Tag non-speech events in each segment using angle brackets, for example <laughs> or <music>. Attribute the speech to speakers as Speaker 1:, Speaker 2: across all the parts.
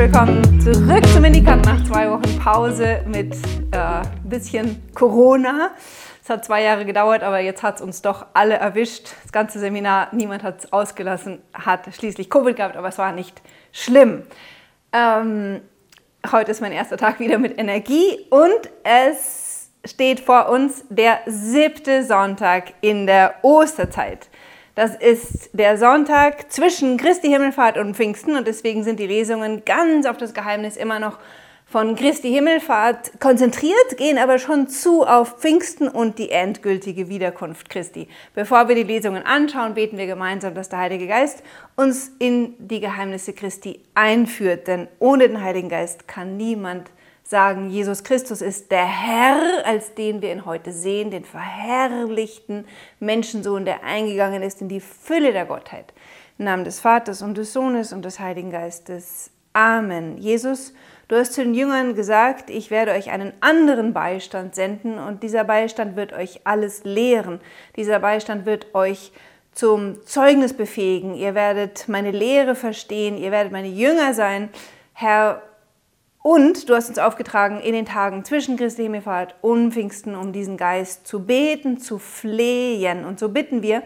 Speaker 1: willkommen zurück zum Indicant nach zwei Wochen Pause mit äh, ein bisschen Corona. Es hat zwei Jahre gedauert, aber jetzt hat es uns doch alle erwischt. Das ganze Seminar, niemand hat es ausgelassen, hat schließlich Covid gehabt, aber es war nicht schlimm. Ähm, heute ist mein erster Tag wieder mit Energie und es steht vor uns der siebte Sonntag in der Osterzeit. Das ist der Sonntag zwischen Christi Himmelfahrt und Pfingsten und deswegen sind die Lesungen ganz auf das Geheimnis immer noch von Christi Himmelfahrt konzentriert, gehen aber schon zu auf Pfingsten und die endgültige Wiederkunft Christi. Bevor wir die Lesungen anschauen, beten wir gemeinsam, dass der Heilige Geist uns in die Geheimnisse Christi einführt, denn ohne den Heiligen Geist kann niemand sagen, Jesus Christus ist der Herr, als den wir ihn heute sehen, den verherrlichten Menschensohn, der eingegangen ist in die Fülle der Gottheit. Im Namen des Vaters und des Sohnes und des Heiligen Geistes. Amen. Jesus, du hast zu den Jüngern gesagt, ich werde euch einen anderen Beistand senden und dieser Beistand wird euch alles lehren. Dieser Beistand wird euch zum Zeugnis befähigen. Ihr werdet meine Lehre verstehen, ihr werdet meine Jünger sein. Herr, und du hast uns aufgetragen, in den Tagen zwischen Christi Himmelfahrt und Pfingsten um diesen Geist zu beten, zu flehen. Und so bitten wir,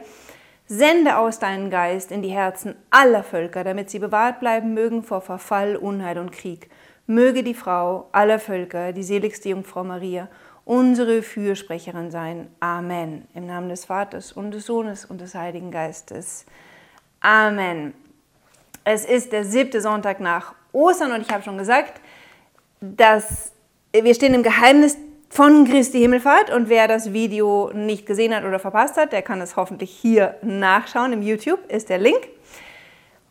Speaker 1: sende aus deinen Geist in die Herzen aller Völker, damit sie bewahrt bleiben mögen vor Verfall, Unheil und Krieg. Möge die Frau aller Völker, die seligste Jungfrau Maria, unsere Fürsprecherin sein. Amen. Im Namen des Vaters und des Sohnes und des Heiligen Geistes. Amen. Es ist der siebte Sonntag nach Ostern und ich habe schon gesagt, dass wir stehen im Geheimnis von Christi Himmelfahrt und wer das Video nicht gesehen hat oder verpasst hat, der kann es hoffentlich hier nachschauen. Im YouTube ist der Link.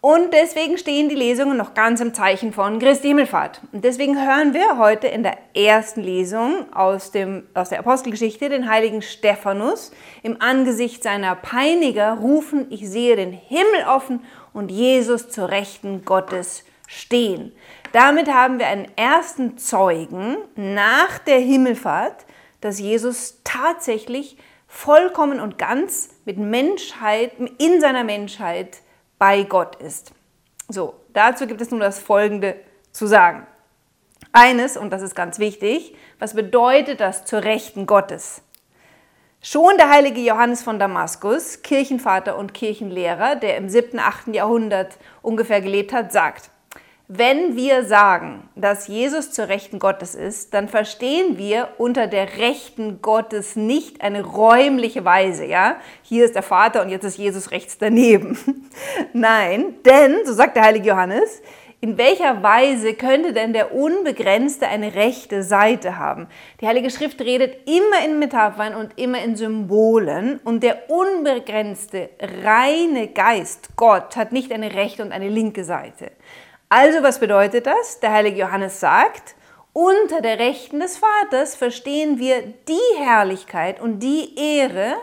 Speaker 1: Und deswegen stehen die Lesungen noch ganz im Zeichen von Christi Himmelfahrt. Und deswegen hören wir heute in der ersten Lesung aus, dem, aus der Apostelgeschichte den heiligen Stephanus im Angesicht seiner Peiniger rufen, ich sehe den Himmel offen und Jesus zur Rechten Gottes stehen. Damit haben wir einen ersten Zeugen nach der Himmelfahrt, dass Jesus tatsächlich vollkommen und ganz mit Menschheit, in seiner Menschheit bei Gott ist. So, dazu gibt es nun das Folgende zu sagen. Eines, und das ist ganz wichtig, was bedeutet das zur Rechten Gottes? Schon der heilige Johannes von Damaskus, Kirchenvater und Kirchenlehrer, der im 7., 8. Jahrhundert ungefähr gelebt hat, sagt, wenn wir sagen, dass Jesus zur Rechten Gottes ist, dann verstehen wir unter der Rechten Gottes nicht eine räumliche Weise, ja? Hier ist der Vater und jetzt ist Jesus rechts daneben. <laughs> Nein, denn, so sagt der heilige Johannes, in welcher Weise könnte denn der Unbegrenzte eine rechte Seite haben? Die Heilige Schrift redet immer in Metaphern und immer in Symbolen und der unbegrenzte, reine Geist, Gott, hat nicht eine rechte und eine linke Seite. Also was bedeutet das? Der heilige Johannes sagt, unter der Rechten des Vaters verstehen wir die Herrlichkeit und die Ehre,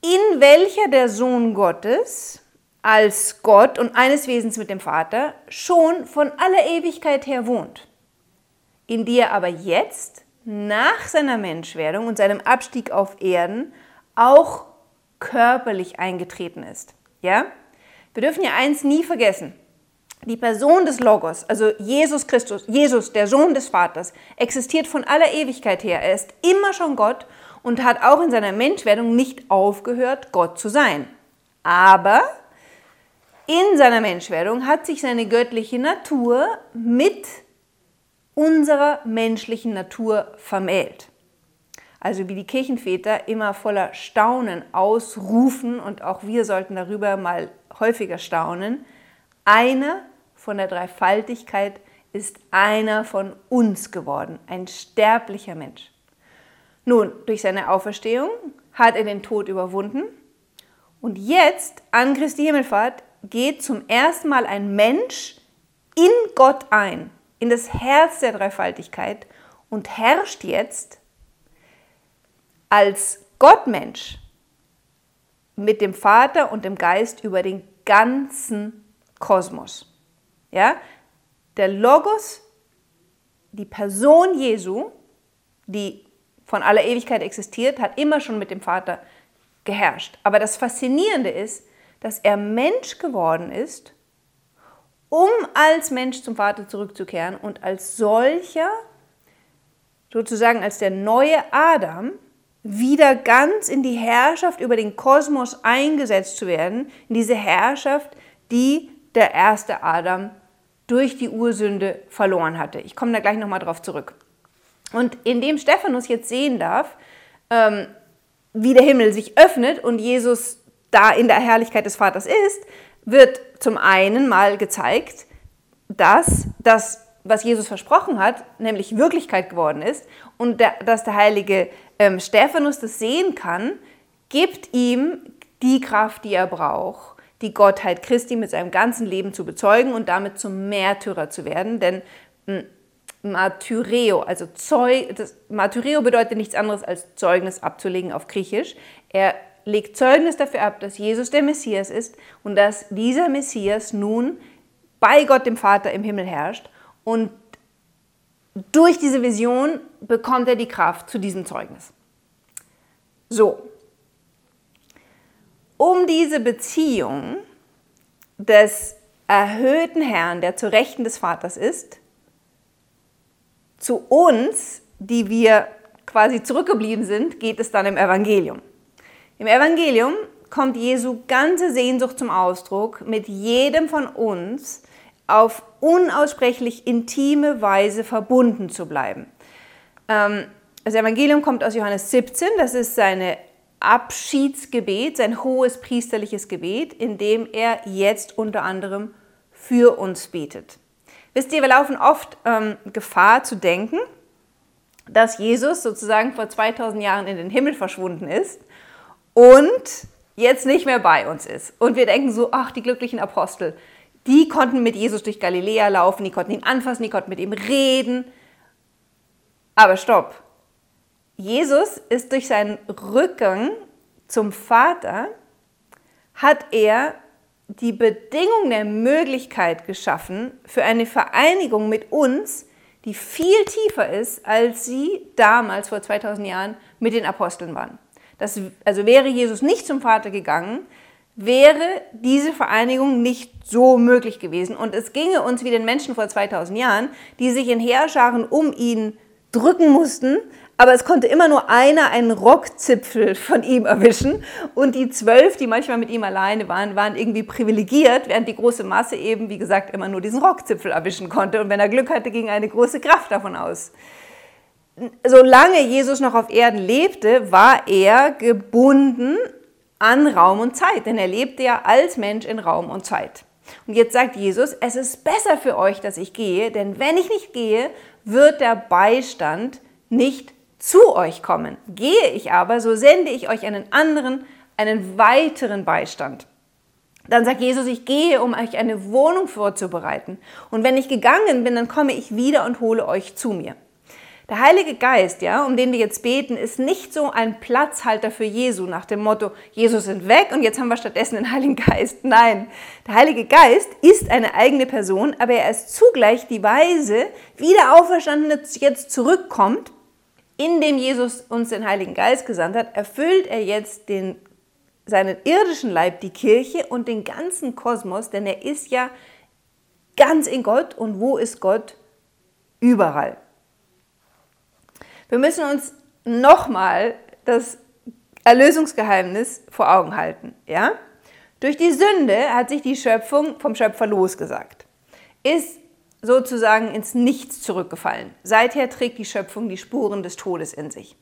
Speaker 1: in welcher der Sohn Gottes als Gott und eines Wesens mit dem Vater schon von aller Ewigkeit her wohnt, in die er aber jetzt nach seiner Menschwerdung und seinem Abstieg auf Erden auch körperlich eingetreten ist. Ja? Wir dürfen ja eins nie vergessen. Die Person des Logos, also Jesus Christus, Jesus, der Sohn des Vaters, existiert von aller Ewigkeit her. Er ist immer schon Gott und hat auch in seiner Menschwerdung nicht aufgehört, Gott zu sein. Aber in seiner Menschwerdung hat sich seine göttliche Natur mit unserer menschlichen Natur vermählt. Also wie die Kirchenväter immer voller Staunen ausrufen und auch wir sollten darüber mal häufiger staunen. Einer von der Dreifaltigkeit ist einer von uns geworden, ein sterblicher Mensch. Nun, durch seine Auferstehung hat er den Tod überwunden und jetzt an Christi Himmelfahrt geht zum ersten Mal ein Mensch in Gott ein, in das Herz der Dreifaltigkeit und herrscht jetzt als Gottmensch mit dem Vater und dem Geist über den ganzen Kosmos. Ja? Der Logos, die Person Jesu, die von aller Ewigkeit existiert, hat immer schon mit dem Vater geherrscht. Aber das Faszinierende ist, dass er Mensch geworden ist um als Mensch zum Vater zurückzukehren und als solcher, sozusagen als der neue Adam, wieder ganz in die Herrschaft über den Kosmos eingesetzt zu werden, in diese Herrschaft, die der erste Adam durch die Ursünde verloren hatte. Ich komme da gleich nochmal drauf zurück. Und indem Stephanus jetzt sehen darf, ähm, wie der Himmel sich öffnet und Jesus da in der Herrlichkeit des Vaters ist, wird zum einen mal gezeigt, dass das, was Jesus versprochen hat, nämlich Wirklichkeit geworden ist und der, dass der heilige ähm, Stephanus das sehen kann, gibt ihm die Kraft, die er braucht, die Gottheit Christi mit seinem ganzen Leben zu bezeugen und damit zum Märtyrer zu werden. Denn hm, Martyreo, also Zeug, das, Martyreo bedeutet nichts anderes als Zeugnis abzulegen auf Griechisch. Er legt Zeugnis dafür ab, dass Jesus der Messias ist und dass dieser Messias nun bei Gott dem Vater im Himmel herrscht und durch diese Vision bekommt er die Kraft zu diesem Zeugnis. So, um diese Beziehung des erhöhten Herrn, der zu Rechten des Vaters ist, zu uns, die wir quasi zurückgeblieben sind, geht es dann im Evangelium. Im Evangelium kommt Jesu ganze Sehnsucht zum Ausdruck, mit jedem von uns auf unaussprechlich intime Weise verbunden zu bleiben. Ähm, das Evangelium kommt aus Johannes 17, das ist seine Abschiedsgebet, sein hohes priesterliches Gebet, in dem er jetzt unter anderem für uns betet. Wisst ihr, wir laufen oft ähm, Gefahr zu denken, dass Jesus sozusagen vor 2000 Jahren in den Himmel verschwunden ist und jetzt nicht mehr bei uns ist. Und wir denken so, ach, die glücklichen Apostel, die konnten mit Jesus durch Galiläa laufen, die konnten ihn anfassen, die konnten mit ihm reden. Aber stopp, Jesus ist durch seinen Rückgang zum Vater, hat er die Bedingung der Möglichkeit geschaffen für eine Vereinigung mit uns, die viel tiefer ist, als sie damals vor 2000 Jahren mit den Aposteln waren. Das, also wäre Jesus nicht zum Vater gegangen, wäre diese Vereinigung nicht so möglich gewesen. Und es ginge uns wie den Menschen vor 2000 Jahren, die sich in Heerscharen um ihn drücken mussten, aber es konnte immer nur einer einen Rockzipfel von ihm erwischen und die zwölf, die manchmal mit ihm alleine waren, waren irgendwie privilegiert, während die große Masse eben, wie gesagt, immer nur diesen Rockzipfel erwischen konnte und wenn er Glück hatte, ging eine große Kraft davon aus. Solange Jesus noch auf Erden lebte, war er gebunden an Raum und Zeit, denn er lebte ja als Mensch in Raum und Zeit. Und jetzt sagt Jesus, es ist besser für euch, dass ich gehe, denn wenn ich nicht gehe, wird der Beistand nicht zu euch kommen. Gehe ich aber, so sende ich euch einen anderen, einen weiteren Beistand. Dann sagt Jesus, ich gehe, um euch eine Wohnung vorzubereiten. Und wenn ich gegangen bin, dann komme ich wieder und hole euch zu mir. Der Heilige Geist, ja, um den wir jetzt beten, ist nicht so ein Platzhalter für Jesu nach dem Motto, Jesus sind weg und jetzt haben wir stattdessen den Heiligen Geist. Nein, der Heilige Geist ist eine eigene Person, aber er ist zugleich die Weise, wie der Auferstandene jetzt zurückkommt. Indem Jesus uns den Heiligen Geist gesandt hat, erfüllt er jetzt den, seinen irdischen Leib, die Kirche und den ganzen Kosmos, denn er ist ja ganz in Gott und wo ist Gott? Überall. Wir müssen uns nochmal das Erlösungsgeheimnis vor Augen halten. Ja? Durch die Sünde hat sich die Schöpfung vom Schöpfer losgesagt, ist sozusagen ins Nichts zurückgefallen. Seither trägt die Schöpfung die Spuren des Todes in sich.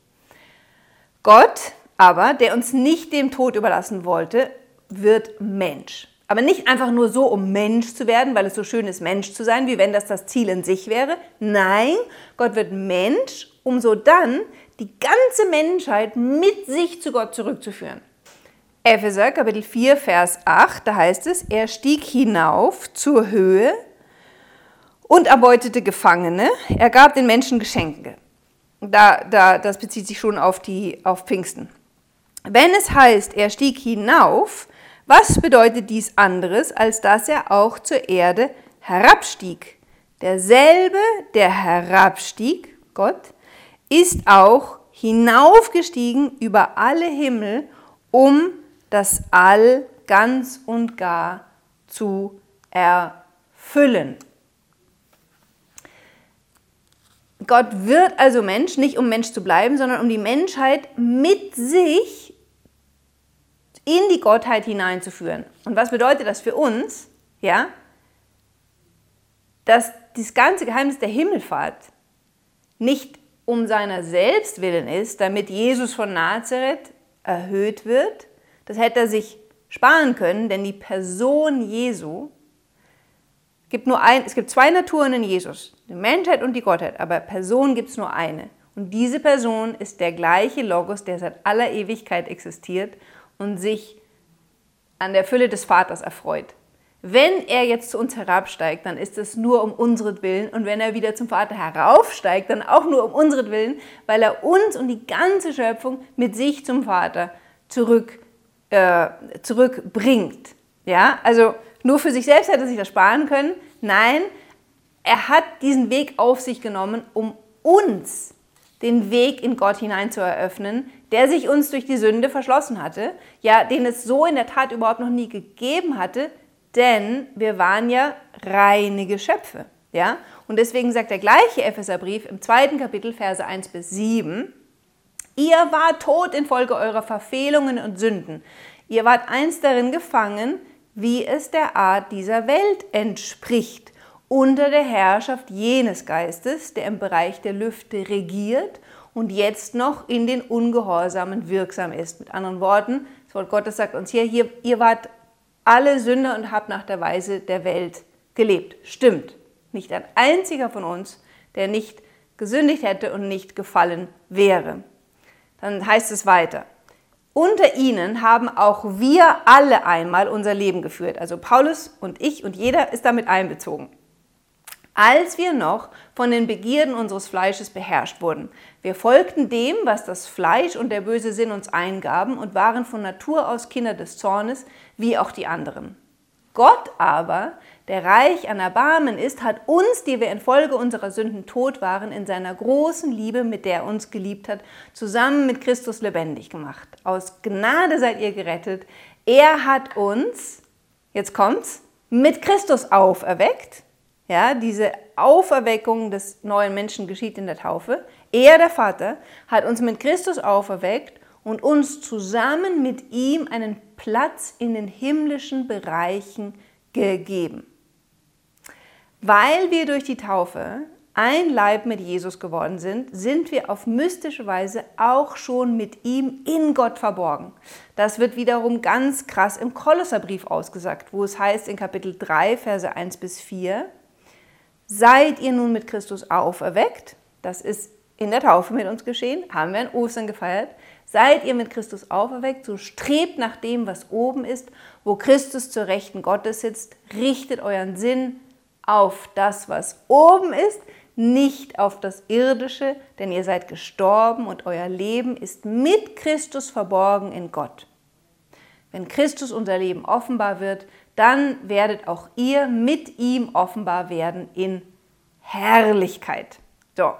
Speaker 1: Gott aber, der uns nicht dem Tod überlassen wollte, wird Mensch. Aber nicht einfach nur so, um Mensch zu werden, weil es so schön ist, Mensch zu sein, wie wenn das das Ziel in sich wäre. Nein, Gott wird Mensch, um so dann die ganze Menschheit mit sich zu Gott zurückzuführen. Epheser Kapitel 4, Vers 8, da heißt es, er stieg hinauf zur Höhe und erbeutete Gefangene, er gab den Menschen Geschenke. Da, da, das bezieht sich schon auf, die, auf Pfingsten. Wenn es heißt, er stieg hinauf, was bedeutet dies anderes, als dass er auch zur Erde herabstieg? Derselbe, der herabstieg, Gott, ist auch hinaufgestiegen über alle Himmel, um das All ganz und gar zu erfüllen Gott wird also Mensch, nicht um Mensch zu bleiben, sondern um die Menschheit mit sich in die Gottheit hineinzuführen. Und was bedeutet das für uns? Ja, dass das ganze Geheimnis der Himmelfahrt nicht um seiner selbst willen ist, damit Jesus von Nazareth erhöht wird. Das hätte er sich sparen können, denn die Person Jesu gibt nur ein, es gibt zwei Naturen in Jesus, die Menschheit und die Gottheit, aber Person gibt es nur eine. Und diese Person ist der gleiche Logos, der seit aller Ewigkeit existiert und sich an der Fülle des Vaters erfreut. Wenn er jetzt zu uns herabsteigt, dann ist es nur um unseren Willen. Und wenn er wieder zum Vater heraufsteigt, dann auch nur um unseren Willen, weil er uns und die ganze Schöpfung mit sich zum Vater zurück, äh, zurückbringt. Ja, also nur für sich selbst hätte er sich das sparen können. Nein, er hat diesen Weg auf sich genommen, um uns den Weg in Gott hinein zu eröffnen, der sich uns durch die Sünde verschlossen hatte, ja, den es so in der Tat überhaupt noch nie gegeben hatte, denn wir waren ja reine Geschöpfe. Ja? Und deswegen sagt der gleiche Epheserbrief im zweiten Kapitel, Verse 1 bis 7, ihr wart tot infolge eurer Verfehlungen und Sünden. Ihr wart einst darin gefangen, wie es der Art dieser Welt entspricht, unter der Herrschaft jenes Geistes, der im Bereich der Lüfte regiert und jetzt noch in den Ungehorsamen wirksam ist. Mit anderen Worten, das Wort Gottes sagt uns hier, hier ihr wart alle Sünder und habt nach der Weise der Welt gelebt. Stimmt. Nicht ein einziger von uns, der nicht gesündigt hätte und nicht gefallen wäre. Dann heißt es weiter. Unter ihnen haben auch wir alle einmal unser Leben geführt. Also Paulus und ich und jeder ist damit einbezogen als wir noch von den Begierden unseres Fleisches beherrscht wurden. Wir folgten dem, was das Fleisch und der böse Sinn uns eingaben und waren von Natur aus Kinder des Zornes, wie auch die anderen. Gott aber, der reich an Erbarmen ist, hat uns, die wir infolge unserer Sünden tot waren, in seiner großen Liebe, mit der er uns geliebt hat, zusammen mit Christus lebendig gemacht. Aus Gnade seid ihr gerettet. Er hat uns, jetzt kommt's, mit Christus auferweckt ja, diese Auferweckung des neuen Menschen geschieht in der Taufe. Er, der Vater, hat uns mit Christus auferweckt und uns zusammen mit ihm einen Platz in den himmlischen Bereichen gegeben. Weil wir durch die Taufe ein Leib mit Jesus geworden sind, sind wir auf mystische Weise auch schon mit ihm in Gott verborgen. Das wird wiederum ganz krass im Kolosserbrief ausgesagt, wo es heißt in Kapitel 3, Verse 1 bis 4, Seid ihr nun mit Christus auferweckt? Das ist in der Taufe mit uns geschehen, haben wir an Ostern gefeiert. Seid ihr mit Christus auferweckt, so strebt nach dem, was oben ist, wo Christus zur Rechten Gottes sitzt, richtet euren Sinn auf das, was oben ist, nicht auf das Irdische, denn ihr seid gestorben und euer Leben ist mit Christus verborgen in Gott. Wenn Christus unser Leben offenbar wird, dann werdet auch ihr mit ihm offenbar werden in Herrlichkeit. So,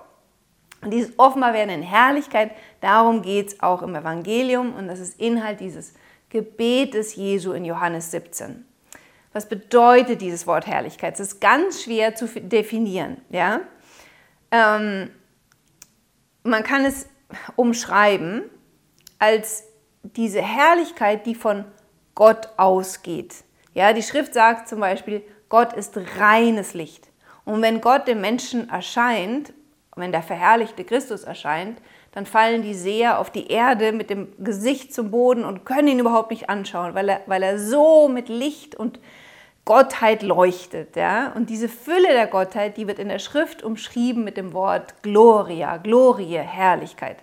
Speaker 1: und dieses offenbar werden in Herrlichkeit, darum geht es auch im Evangelium und das ist Inhalt dieses Gebetes Jesu in Johannes 17. Was bedeutet dieses Wort Herrlichkeit? Es ist ganz schwer zu definieren. Ja? Ähm, man kann es umschreiben als diese Herrlichkeit, die von Gott ausgeht. Ja, die Schrift sagt zum Beispiel, Gott ist reines Licht. Und wenn Gott dem Menschen erscheint, wenn der verherrlichte Christus erscheint, dann fallen die Seher auf die Erde mit dem Gesicht zum Boden und können ihn überhaupt nicht anschauen, weil er, weil er so mit Licht und Gottheit leuchtet. Ja? Und diese Fülle der Gottheit, die wird in der Schrift umschrieben mit dem Wort Gloria, Glorie, Herrlichkeit.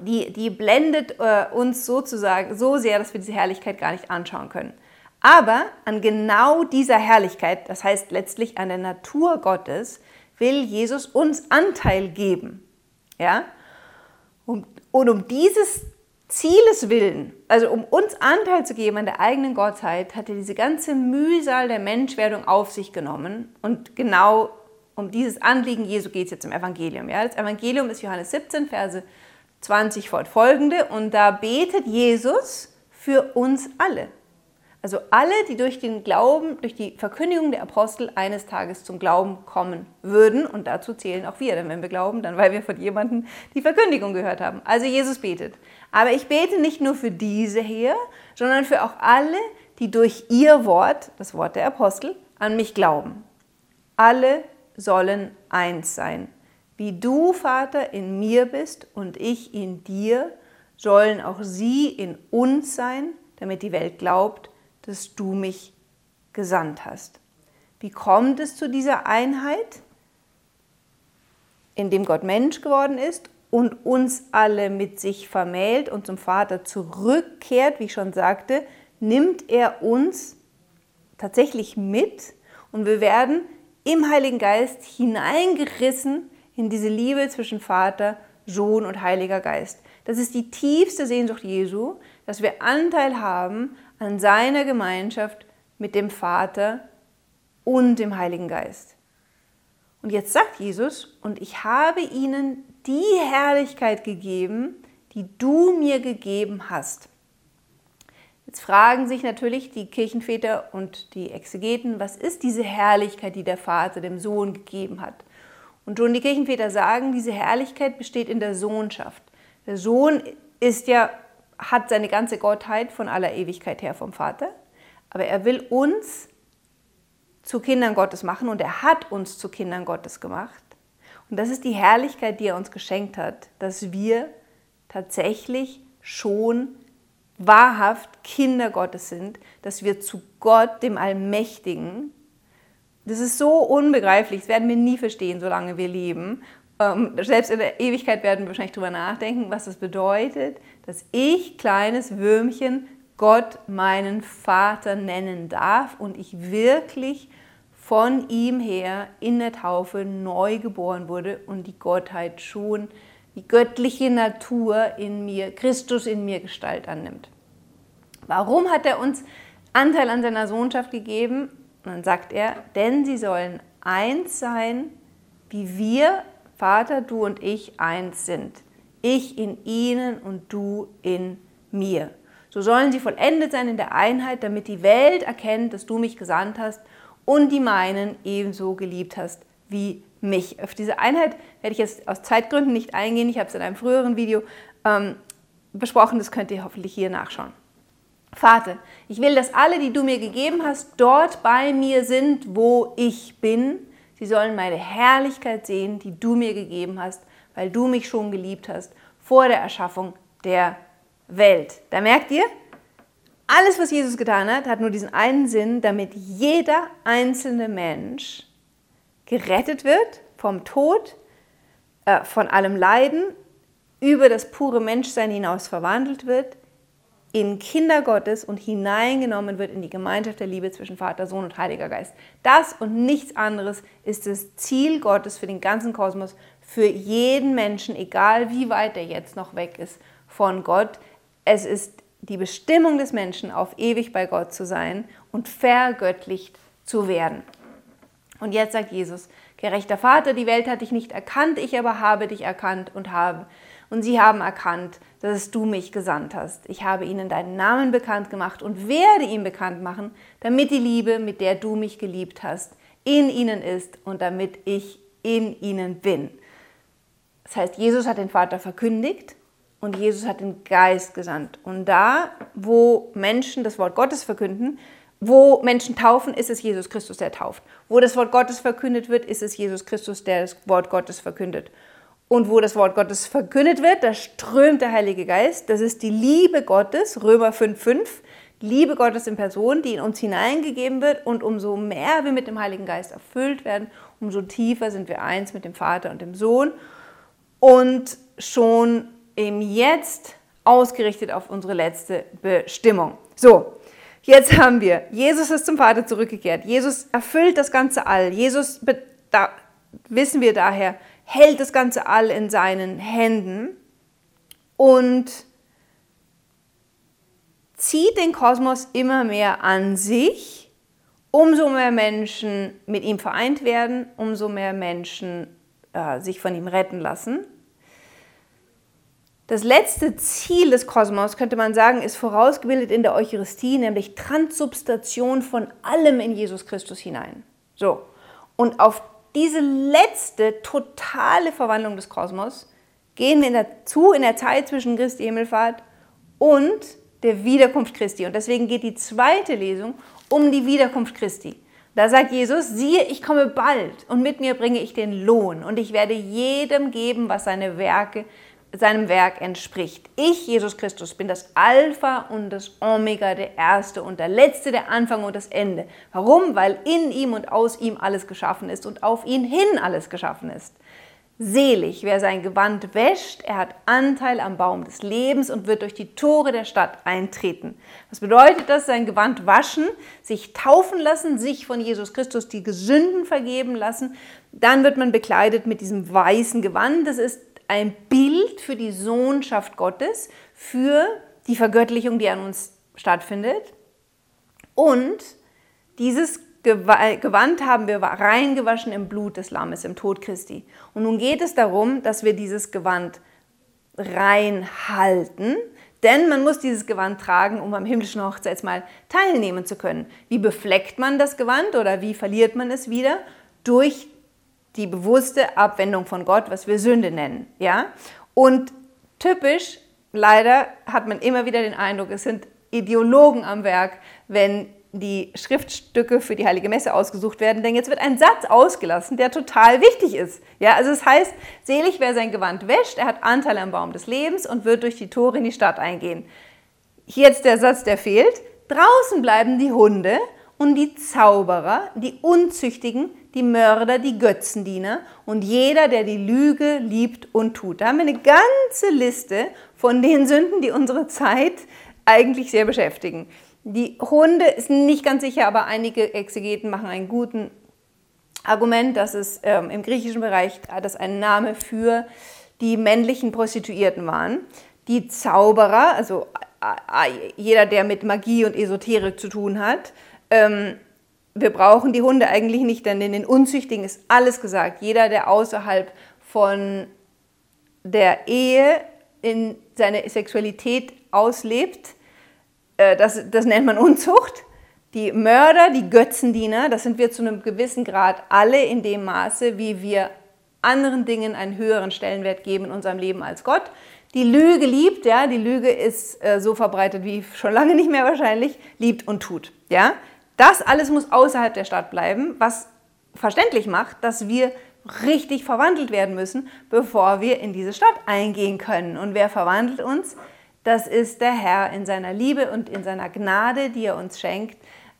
Speaker 1: Die, die blendet äh, uns sozusagen so sehr, dass wir diese Herrlichkeit gar nicht anschauen können. Aber an genau dieser Herrlichkeit, das heißt letztlich an der Natur Gottes, will Jesus uns Anteil geben. Ja? Und, und um dieses Zieles willen, also um uns Anteil zu geben an der eigenen Gottheit, hat er diese ganze Mühsal der Menschwerdung auf sich genommen. Und genau um dieses Anliegen Jesu geht es jetzt im Evangelium. Ja? Das Evangelium ist Johannes 17, Verse 20 fortfolgende. Und da betet Jesus für uns alle. Also alle, die durch den Glauben, durch die Verkündigung der Apostel eines Tages zum Glauben kommen würden. Und dazu zählen auch wir, denn wenn wir glauben, dann weil wir von jemandem die Verkündigung gehört haben. Also Jesus betet. Aber ich bete nicht nur für diese hier, sondern für auch alle, die durch ihr Wort, das Wort der Apostel, an mich glauben. Alle sollen eins sein. Wie du, Vater, in mir bist und ich in dir, sollen auch sie in uns sein, damit die Welt glaubt, dass du mich gesandt hast. Wie kommt es zu dieser Einheit? Indem Gott Mensch geworden ist und uns alle mit sich vermählt und zum Vater zurückkehrt, wie ich schon sagte, nimmt er uns tatsächlich mit und wir werden im Heiligen Geist hineingerissen in diese Liebe zwischen Vater, Sohn und Heiliger Geist. Das ist die tiefste Sehnsucht Jesu, dass wir Anteil haben an seiner Gemeinschaft mit dem Vater und dem Heiligen Geist. Und jetzt sagt Jesus, und ich habe ihnen die Herrlichkeit gegeben, die du mir gegeben hast. Jetzt fragen sich natürlich die Kirchenväter und die Exegeten, was ist diese Herrlichkeit, die der Vater dem Sohn gegeben hat? Und schon die Kirchenväter sagen, diese Herrlichkeit besteht in der Sohnschaft. Der Sohn ist ja hat seine ganze Gottheit von aller Ewigkeit her vom Vater, aber er will uns zu Kindern Gottes machen und er hat uns zu Kindern Gottes gemacht. Und das ist die Herrlichkeit, die er uns geschenkt hat, dass wir tatsächlich schon wahrhaft Kinder Gottes sind, dass wir zu Gott, dem Allmächtigen, das ist so unbegreiflich, das werden wir nie verstehen, solange wir leben. Ähm, selbst in der Ewigkeit werden wir wahrscheinlich darüber nachdenken, was das bedeutet, dass ich, kleines Würmchen, Gott meinen Vater nennen darf und ich wirklich von ihm her in der Taufe neu geboren wurde und die Gottheit schon, die göttliche Natur in mir, Christus in mir Gestalt annimmt. Warum hat er uns Anteil an seiner Sohnschaft gegeben? Und dann sagt er, denn sie sollen eins sein, wie wir Vater, du und ich eins sind. Ich in ihnen und du in mir. So sollen sie vollendet sein in der Einheit, damit die Welt erkennt, dass du mich gesandt hast und die meinen ebenso geliebt hast wie mich. Auf diese Einheit werde ich jetzt aus Zeitgründen nicht eingehen. Ich habe es in einem früheren Video ähm, besprochen, das könnt ihr hoffentlich hier nachschauen. Vater, ich will, dass alle, die du mir gegeben hast, dort bei mir sind, wo ich bin, Sie sollen meine Herrlichkeit sehen, die du mir gegeben hast, weil du mich schon geliebt hast vor der Erschaffung der Welt. Da merkt ihr, alles, was Jesus getan hat, hat nur diesen einen Sinn, damit jeder einzelne Mensch gerettet wird vom Tod, äh, von allem Leiden, über das pure Menschsein hinaus verwandelt wird in Kinder Gottes und hineingenommen wird in die Gemeinschaft der Liebe zwischen Vater, Sohn und Heiliger Geist. Das und nichts anderes ist das Ziel Gottes für den ganzen Kosmos, für jeden Menschen, egal wie weit er jetzt noch weg ist von Gott. Es ist die Bestimmung des Menschen, auf ewig bei Gott zu sein und vergöttlicht zu werden. Und jetzt sagt Jesus, gerechter Vater, die Welt hat dich nicht erkannt, ich aber habe dich erkannt und habe und sie haben erkannt, dass du mich gesandt hast. Ich habe ihnen deinen Namen bekannt gemacht und werde ihn bekannt machen, damit die Liebe, mit der du mich geliebt hast, in ihnen ist und damit ich in ihnen bin. Das heißt, Jesus hat den Vater verkündigt und Jesus hat den Geist gesandt. Und da, wo Menschen das Wort Gottes verkünden, wo Menschen taufen, ist es Jesus Christus, der tauft. Wo das Wort Gottes verkündet wird, ist es Jesus Christus, der das Wort Gottes verkündet. Und wo das Wort Gottes verkündet wird, da strömt der Heilige Geist. Das ist die Liebe Gottes, Römer 5,5. Liebe Gottes in Person, die in uns hineingegeben wird. Und umso mehr wir mit dem Heiligen Geist erfüllt werden, umso tiefer sind wir eins mit dem Vater und dem Sohn. Und schon im Jetzt ausgerichtet auf unsere letzte Bestimmung. So, jetzt haben wir, Jesus ist zum Vater zurückgekehrt. Jesus erfüllt das ganze All. Jesus, da wissen wir daher, hält das ganze All in seinen Händen und zieht den Kosmos immer mehr an sich. Umso mehr Menschen mit ihm vereint werden, umso mehr Menschen äh, sich von ihm retten lassen. Das letzte Ziel des Kosmos, könnte man sagen, ist vorausgebildet in der Eucharistie, nämlich Transubstation von allem in Jesus Christus hinein. So. Und auf diese letzte totale Verwandlung des Kosmos gehen wir in der, zu in der Zeit zwischen Christi Himmelfahrt und der Wiederkunft Christi. Und deswegen geht die zweite Lesung um die Wiederkunft Christi. Da sagt Jesus, siehe, ich komme bald und mit mir bringe ich den Lohn und ich werde jedem geben, was seine Werke seinem Werk entspricht. Ich, Jesus Christus, bin das Alpha und das Omega, der Erste und der Letzte, der Anfang und das Ende. Warum? Weil in ihm und aus ihm alles geschaffen ist und auf ihn hin alles geschaffen ist. Selig, wer sein Gewand wäscht, er hat Anteil am Baum des Lebens und wird durch die Tore der Stadt eintreten. Was bedeutet das? Sein Gewand waschen, sich taufen lassen, sich von Jesus Christus die Gesünden vergeben lassen. Dann wird man bekleidet mit diesem weißen Gewand. Das ist ein Bild für die Sohnschaft Gottes, für die Vergöttlichung, die an uns stattfindet. Und dieses Gewand haben wir reingewaschen im Blut des Lammes, im Tod Christi. Und nun geht es darum, dass wir dieses Gewand reinhalten, denn man muss dieses Gewand tragen, um am himmlischen Hochzeitsmahl teilnehmen zu können. Wie befleckt man das Gewand oder wie verliert man es wieder? Durch die bewusste Abwendung von Gott, was wir Sünde nennen. Ja? Und typisch, leider hat man immer wieder den Eindruck, es sind Ideologen am Werk, wenn die Schriftstücke für die Heilige Messe ausgesucht werden, denn jetzt wird ein Satz ausgelassen, der total wichtig ist. Ja, also es heißt, selig wer sein Gewand wäscht, er hat Anteil am Baum des Lebens und wird durch die Tore in die Stadt eingehen. Hier jetzt der Satz, der fehlt. Draußen bleiben die Hunde und die Zauberer, die Unzüchtigen, die Mörder, die Götzendiener und jeder, der die Lüge liebt und tut. Da haben wir eine ganze Liste von den Sünden, die unsere Zeit eigentlich sehr beschäftigen. Die Hunde ist nicht ganz sicher, aber einige Exegeten machen einen guten Argument, dass es ähm, im griechischen Bereich das ein Name für die männlichen Prostituierten waren. Die Zauberer, also jeder, der mit Magie und Esoterik zu tun hat, ähm, wir brauchen die Hunde eigentlich nicht, denn in den Unzüchtigen ist alles gesagt. Jeder, der außerhalb von der Ehe in seine Sexualität auslebt, äh, das, das nennt man Unzucht. Die Mörder, die Götzendiener, das sind wir zu einem gewissen Grad alle in dem Maße, wie wir anderen Dingen einen höheren Stellenwert geben in unserem Leben als Gott. Die Lüge liebt, ja, die Lüge ist äh, so verbreitet wie schon lange nicht mehr wahrscheinlich, liebt und tut, ja. Das alles muss außerhalb der Stadt bleiben, was verständlich macht, dass wir richtig verwandelt werden müssen, bevor wir in diese Stadt eingehen können. Und wer verwandelt uns? Das ist der Herr in seiner Liebe und in seiner Gnade, die er uns schenkt,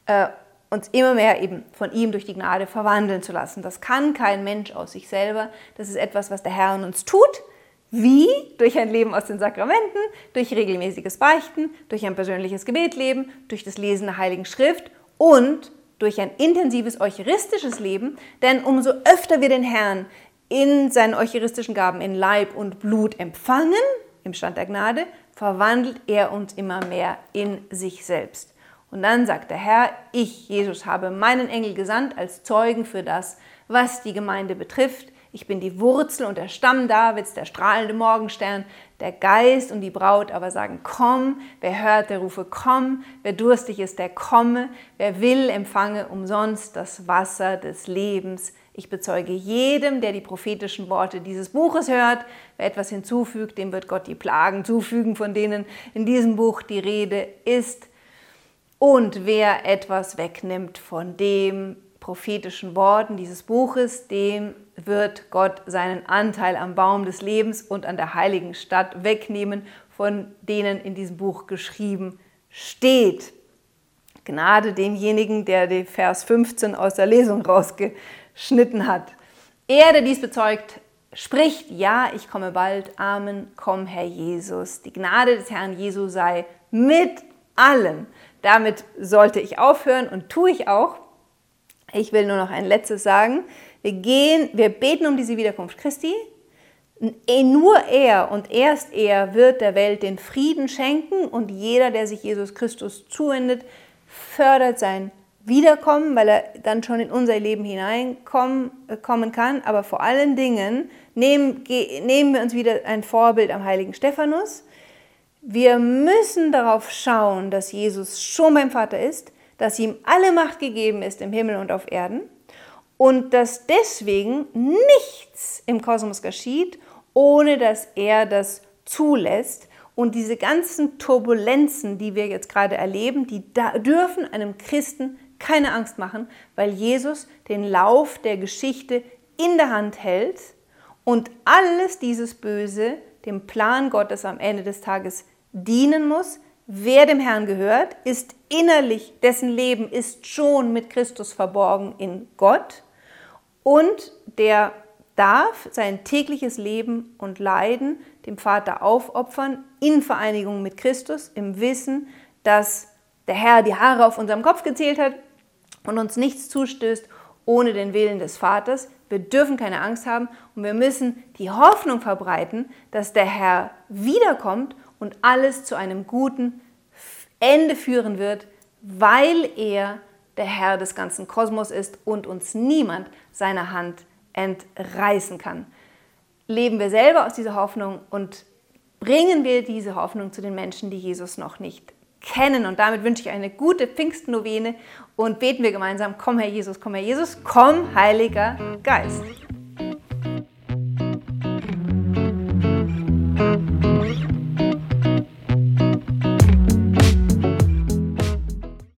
Speaker 1: äh, uns immer mehr eben von ihm durch die Gnade verwandeln zu lassen. Das kann kein Mensch aus sich selber. Das ist etwas, was der Herr in uns tut. Wie? Durch ein Leben aus den Sakramenten, durch regelmäßiges Beichten, durch ein persönliches Gebetleben, durch das Lesen der Heiligen Schrift und durch ein intensives eucharistisches Leben, denn umso öfter wir den Herrn in seinen eucharistischen Gaben in Leib und Blut empfangen, im Stand der Gnade, verwandelt er uns immer mehr in sich selbst. Und dann sagt der Herr, ich, Jesus, habe meinen Engel gesandt als Zeugen für das, was die Gemeinde betrifft. Ich bin die Wurzel und der Stamm Davids, der strahlende Morgenstern, der Geist und die Braut aber sagen, komm, wer hört, der rufe, komm, wer durstig ist, der komme, wer will, empfange umsonst das Wasser des Lebens. Ich bezeuge jedem, der die prophetischen Worte dieses Buches hört, wer etwas hinzufügt, dem wird Gott die Plagen zufügen, von denen in diesem Buch die Rede ist. Und wer etwas wegnimmt von dem prophetischen Worten dieses Buches, dem wird Gott seinen Anteil am Baum des Lebens und an der heiligen Stadt wegnehmen, von denen in diesem Buch geschrieben steht. Gnade demjenigen, der den Vers 15 aus der Lesung rausgeschnitten hat. Er, der dies bezeugt, spricht, ja, ich komme bald, Amen, komm, Herr Jesus. Die Gnade des Herrn Jesu sei mit allen. Damit sollte ich aufhören und tue ich auch. Ich will nur noch ein letztes sagen. Wir gehen, wir beten um diese Wiederkunft Christi. Nur er und erst er wird der Welt den Frieden schenken und jeder, der sich Jesus Christus zuwendet, fördert sein Wiederkommen, weil er dann schon in unser Leben hineinkommen äh, kann, aber vor allen Dingen Nehmen, nehmen wir uns wieder ein Vorbild am heiligen Stephanus. Wir müssen darauf schauen, dass Jesus schon beim Vater ist, dass ihm alle Macht gegeben ist im Himmel und auf Erden und dass deswegen nichts im Kosmos geschieht, ohne dass er das zulässt. Und diese ganzen Turbulenzen, die wir jetzt gerade erleben, die dürfen einem Christen keine Angst machen, weil Jesus den Lauf der Geschichte in der Hand hält und alles dieses Böse dem Plan Gottes am Ende des Tages dienen muss. Wer dem Herrn gehört, ist innerlich, dessen Leben ist schon mit Christus verborgen in Gott und der darf sein tägliches Leben und Leiden dem Vater aufopfern in Vereinigung mit Christus, im Wissen, dass der Herr die Haare auf unserem Kopf gezählt hat und uns nichts zustößt ohne den Willen des Vaters. Wir dürfen keine Angst haben und wir müssen die Hoffnung verbreiten, dass der Herr wiederkommt und alles zu einem guten Ende führen wird, weil er der Herr des ganzen Kosmos ist und uns niemand seiner Hand entreißen kann. Leben wir selber aus dieser Hoffnung und bringen wir diese Hoffnung zu den Menschen, die Jesus noch nicht kennen. Und damit wünsche ich eine gute Pfingstnovene und beten wir gemeinsam, komm Herr Jesus, komm Herr Jesus, komm Heiliger Geist.